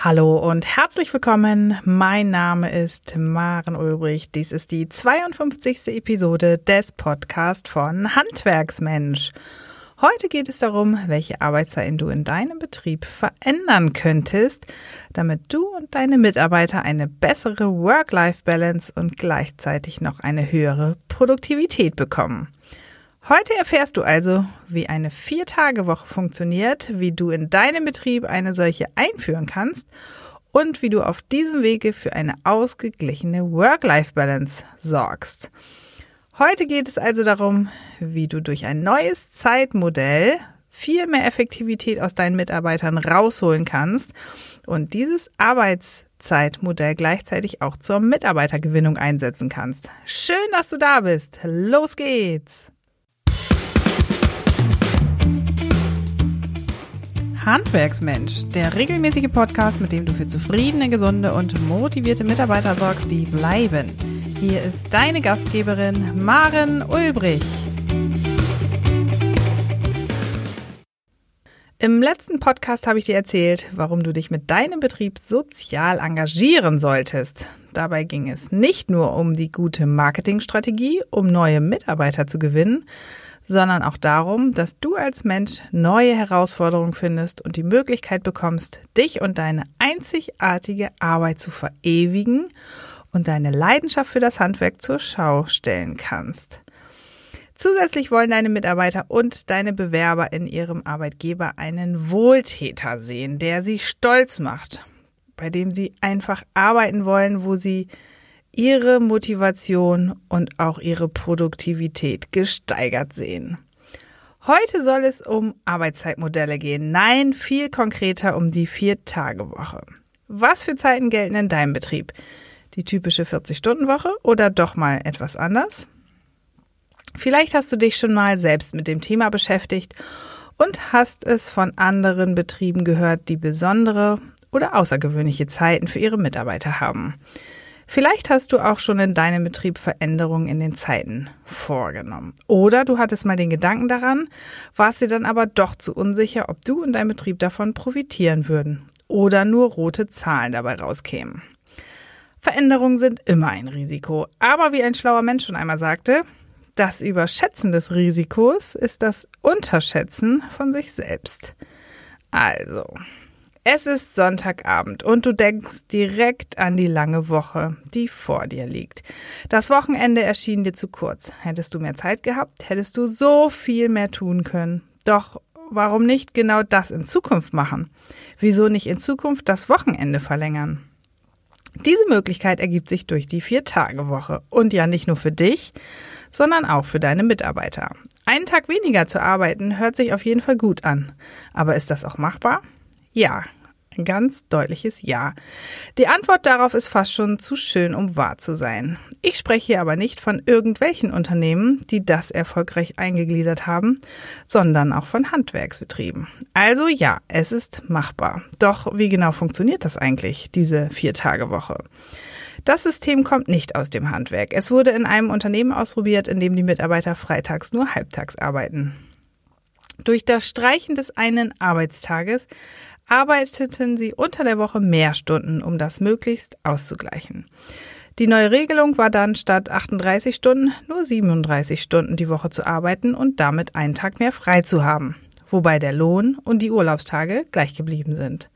Hallo und herzlich willkommen. Mein Name ist Maren Ulbrich. Dies ist die 52. Episode des Podcasts von Handwerksmensch. Heute geht es darum, welche Arbeitszeiten du in deinem Betrieb verändern könntest, damit du und deine Mitarbeiter eine bessere Work-Life-Balance und gleichzeitig noch eine höhere Produktivität bekommen. Heute erfährst du also, wie eine Vier-Tage-Woche funktioniert, wie du in deinem Betrieb eine solche einführen kannst und wie du auf diesem Wege für eine ausgeglichene Work-Life-Balance sorgst. Heute geht es also darum, wie du durch ein neues Zeitmodell viel mehr Effektivität aus deinen Mitarbeitern rausholen kannst und dieses Arbeitszeitmodell gleichzeitig auch zur Mitarbeitergewinnung einsetzen kannst. Schön, dass du da bist. Los geht's! Handwerksmensch, der regelmäßige Podcast, mit dem du für zufriedene, gesunde und motivierte Mitarbeiter sorgst, die bleiben. Hier ist deine Gastgeberin Maren Ulbrich. Im letzten Podcast habe ich dir erzählt, warum du dich mit deinem Betrieb sozial engagieren solltest. Dabei ging es nicht nur um die gute Marketingstrategie, um neue Mitarbeiter zu gewinnen, sondern auch darum, dass du als Mensch neue Herausforderungen findest und die Möglichkeit bekommst, dich und deine einzigartige Arbeit zu verewigen und deine Leidenschaft für das Handwerk zur Schau stellen kannst. Zusätzlich wollen deine Mitarbeiter und deine Bewerber in ihrem Arbeitgeber einen Wohltäter sehen, der sie stolz macht, bei dem sie einfach arbeiten wollen, wo sie ihre Motivation und auch ihre Produktivität gesteigert sehen. Heute soll es um Arbeitszeitmodelle gehen. Nein, viel konkreter um die Vier-Tage-Woche. Was für Zeiten gelten in deinem Betrieb? Die typische 40-Stunden-Woche oder doch mal etwas anders? Vielleicht hast du dich schon mal selbst mit dem Thema beschäftigt und hast es von anderen Betrieben gehört, die besondere oder außergewöhnliche Zeiten für ihre Mitarbeiter haben. Vielleicht hast du auch schon in deinem Betrieb Veränderungen in den Zeiten vorgenommen. Oder du hattest mal den Gedanken daran, warst dir dann aber doch zu unsicher, ob du und dein Betrieb davon profitieren würden. Oder nur rote Zahlen dabei rauskämen. Veränderungen sind immer ein Risiko. Aber wie ein schlauer Mensch schon einmal sagte, das Überschätzen des Risikos ist das Unterschätzen von sich selbst. Also, es ist Sonntagabend und du denkst direkt an die lange Woche, die vor dir liegt. Das Wochenende erschien dir zu kurz. Hättest du mehr Zeit gehabt, hättest du so viel mehr tun können. Doch warum nicht genau das in Zukunft machen? Wieso nicht in Zukunft das Wochenende verlängern? Diese Möglichkeit ergibt sich durch die Vier-Tage-Woche. Und ja nicht nur für dich, sondern auch für deine Mitarbeiter. Einen Tag weniger zu arbeiten hört sich auf jeden Fall gut an. Aber ist das auch machbar? Ja, ein ganz deutliches Ja. Die Antwort darauf ist fast schon zu schön, um wahr zu sein. Ich spreche hier aber nicht von irgendwelchen Unternehmen, die das erfolgreich eingegliedert haben, sondern auch von Handwerksbetrieben. Also ja, es ist machbar. Doch wie genau funktioniert das eigentlich, diese Vier-Tage-Woche? Das System kommt nicht aus dem Handwerk. Es wurde in einem Unternehmen ausprobiert, in dem die Mitarbeiter freitags nur halbtags arbeiten. Durch das Streichen des einen Arbeitstages arbeiteten sie unter der Woche mehr Stunden, um das möglichst auszugleichen. Die neue Regelung war dann statt 38 Stunden nur 37 Stunden die Woche zu arbeiten und damit einen Tag mehr frei zu haben, wobei der Lohn und die Urlaubstage gleich geblieben sind.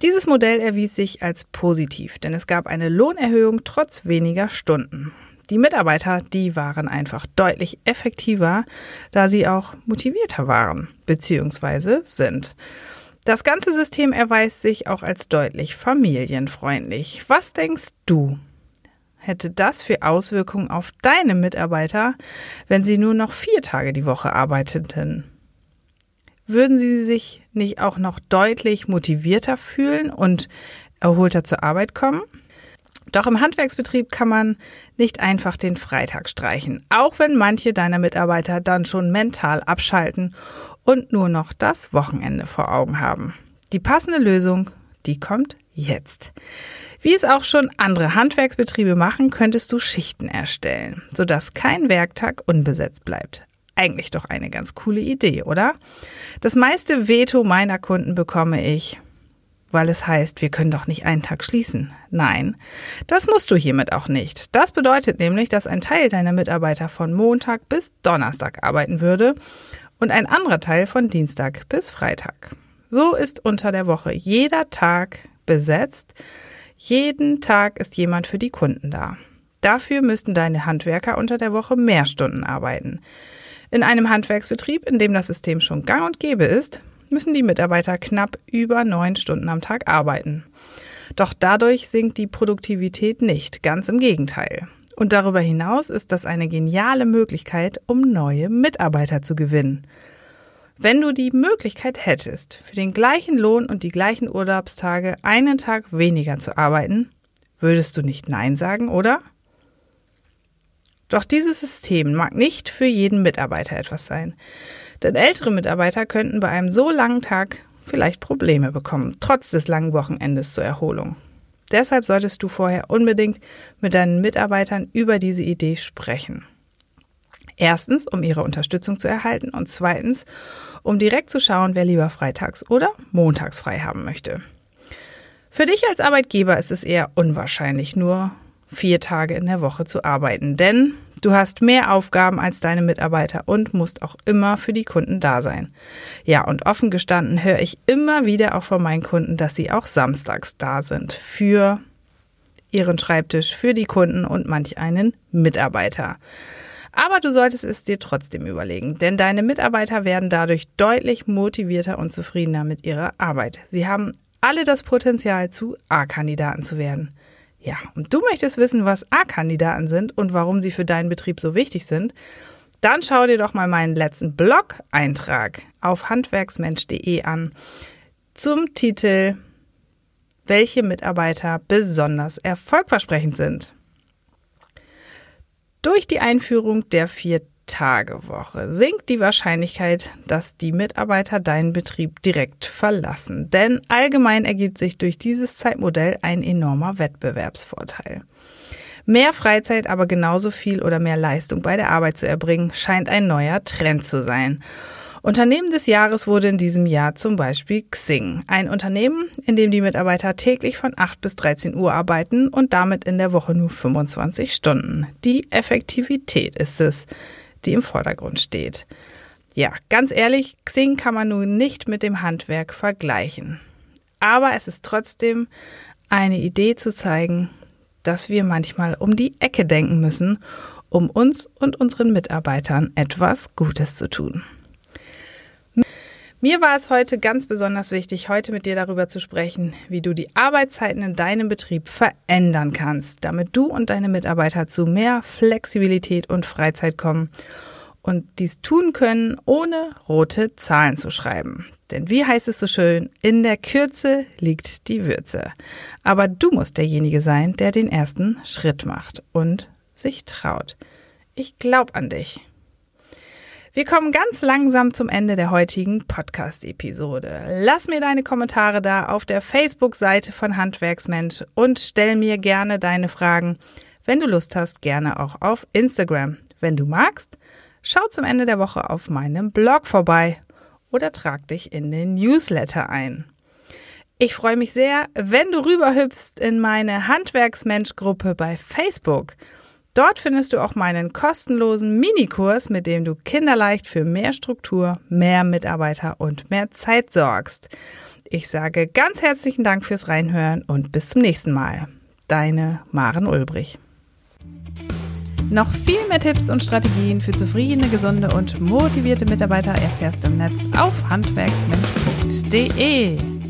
Dieses Modell erwies sich als positiv, denn es gab eine Lohnerhöhung trotz weniger Stunden. Die Mitarbeiter, die waren einfach deutlich effektiver, da sie auch motivierter waren bzw. sind. Das ganze System erweist sich auch als deutlich familienfreundlich. Was denkst du? Hätte das für Auswirkungen auf deine Mitarbeiter, wenn sie nur noch vier Tage die Woche arbeiteten? Würden sie sich nicht auch noch deutlich motivierter fühlen und erholter zur Arbeit kommen? Doch im Handwerksbetrieb kann man nicht einfach den Freitag streichen, auch wenn manche deiner Mitarbeiter dann schon mental abschalten und nur noch das Wochenende vor Augen haben. Die passende Lösung, die kommt jetzt. Wie es auch schon andere Handwerksbetriebe machen, könntest du Schichten erstellen, sodass kein Werktag unbesetzt bleibt. Eigentlich doch eine ganz coole Idee, oder? Das meiste Veto meiner Kunden bekomme ich. Weil es heißt, wir können doch nicht einen Tag schließen. Nein, das musst du hiermit auch nicht. Das bedeutet nämlich, dass ein Teil deiner Mitarbeiter von Montag bis Donnerstag arbeiten würde und ein anderer Teil von Dienstag bis Freitag. So ist unter der Woche jeder Tag besetzt. Jeden Tag ist jemand für die Kunden da. Dafür müssten deine Handwerker unter der Woche mehr Stunden arbeiten. In einem Handwerksbetrieb, in dem das System schon gang und gäbe ist, müssen die Mitarbeiter knapp über neun Stunden am Tag arbeiten. Doch dadurch sinkt die Produktivität nicht, ganz im Gegenteil. Und darüber hinaus ist das eine geniale Möglichkeit, um neue Mitarbeiter zu gewinnen. Wenn du die Möglichkeit hättest, für den gleichen Lohn und die gleichen Urlaubstage einen Tag weniger zu arbeiten, würdest du nicht Nein sagen, oder? Doch dieses System mag nicht für jeden Mitarbeiter etwas sein. Denn ältere Mitarbeiter könnten bei einem so langen Tag vielleicht Probleme bekommen, trotz des langen Wochenendes zur Erholung. Deshalb solltest du vorher unbedingt mit deinen Mitarbeitern über diese Idee sprechen. Erstens, um ihre Unterstützung zu erhalten und zweitens, um direkt zu schauen, wer lieber freitags oder montags frei haben möchte. Für dich als Arbeitgeber ist es eher unwahrscheinlich, nur vier Tage in der Woche zu arbeiten, denn Du hast mehr Aufgaben als deine Mitarbeiter und musst auch immer für die Kunden da sein. Ja, und offen gestanden höre ich immer wieder auch von meinen Kunden, dass sie auch samstags da sind für ihren Schreibtisch, für die Kunden und manch einen Mitarbeiter. Aber du solltest es dir trotzdem überlegen, denn deine Mitarbeiter werden dadurch deutlich motivierter und zufriedener mit ihrer Arbeit. Sie haben alle das Potenzial, zu A-Kandidaten zu werden. Ja, und du möchtest wissen, was A-Kandidaten sind und warum sie für deinen Betrieb so wichtig sind? Dann schau dir doch mal meinen letzten Blog-Eintrag auf handwerksmensch.de an zum Titel Welche Mitarbeiter besonders erfolgversprechend sind. Durch die Einführung der vier Tagewoche sinkt die Wahrscheinlichkeit, dass die Mitarbeiter deinen Betrieb direkt verlassen. Denn allgemein ergibt sich durch dieses Zeitmodell ein enormer Wettbewerbsvorteil. Mehr Freizeit, aber genauso viel oder mehr Leistung bei der Arbeit zu erbringen, scheint ein neuer Trend zu sein. Unternehmen des Jahres wurde in diesem Jahr zum Beispiel Xing, ein Unternehmen, in dem die Mitarbeiter täglich von 8 bis 13 Uhr arbeiten und damit in der Woche nur 25 Stunden. Die Effektivität ist es, die im Vordergrund steht. Ja, ganz ehrlich, Xing kann man nun nicht mit dem Handwerk vergleichen. Aber es ist trotzdem eine Idee zu zeigen, dass wir manchmal um die Ecke denken müssen, um uns und unseren Mitarbeitern etwas Gutes zu tun. Mir war es heute ganz besonders wichtig, heute mit dir darüber zu sprechen, wie du die Arbeitszeiten in deinem Betrieb verändern kannst, damit du und deine Mitarbeiter zu mehr Flexibilität und Freizeit kommen und dies tun können, ohne rote Zahlen zu schreiben. Denn wie heißt es so schön, in der Kürze liegt die Würze. Aber du musst derjenige sein, der den ersten Schritt macht und sich traut. Ich glaube an dich. Wir kommen ganz langsam zum Ende der heutigen Podcast-Episode. Lass mir deine Kommentare da auf der Facebook-Seite von Handwerksmensch und stell mir gerne deine Fragen, wenn du Lust hast, gerne auch auf Instagram. Wenn du magst, schau zum Ende der Woche auf meinem Blog vorbei oder trag dich in den Newsletter ein. Ich freue mich sehr, wenn du rüberhüpfst in meine Handwerksmensch-Gruppe bei Facebook – Dort findest du auch meinen kostenlosen Minikurs, mit dem du kinderleicht für mehr Struktur, mehr Mitarbeiter und mehr Zeit sorgst. Ich sage ganz herzlichen Dank fürs Reinhören und bis zum nächsten Mal. Deine Maren Ulbrich. Noch viel mehr Tipps und Strategien für zufriedene, gesunde und motivierte Mitarbeiter erfährst du im Netz auf handwerksmensch.de.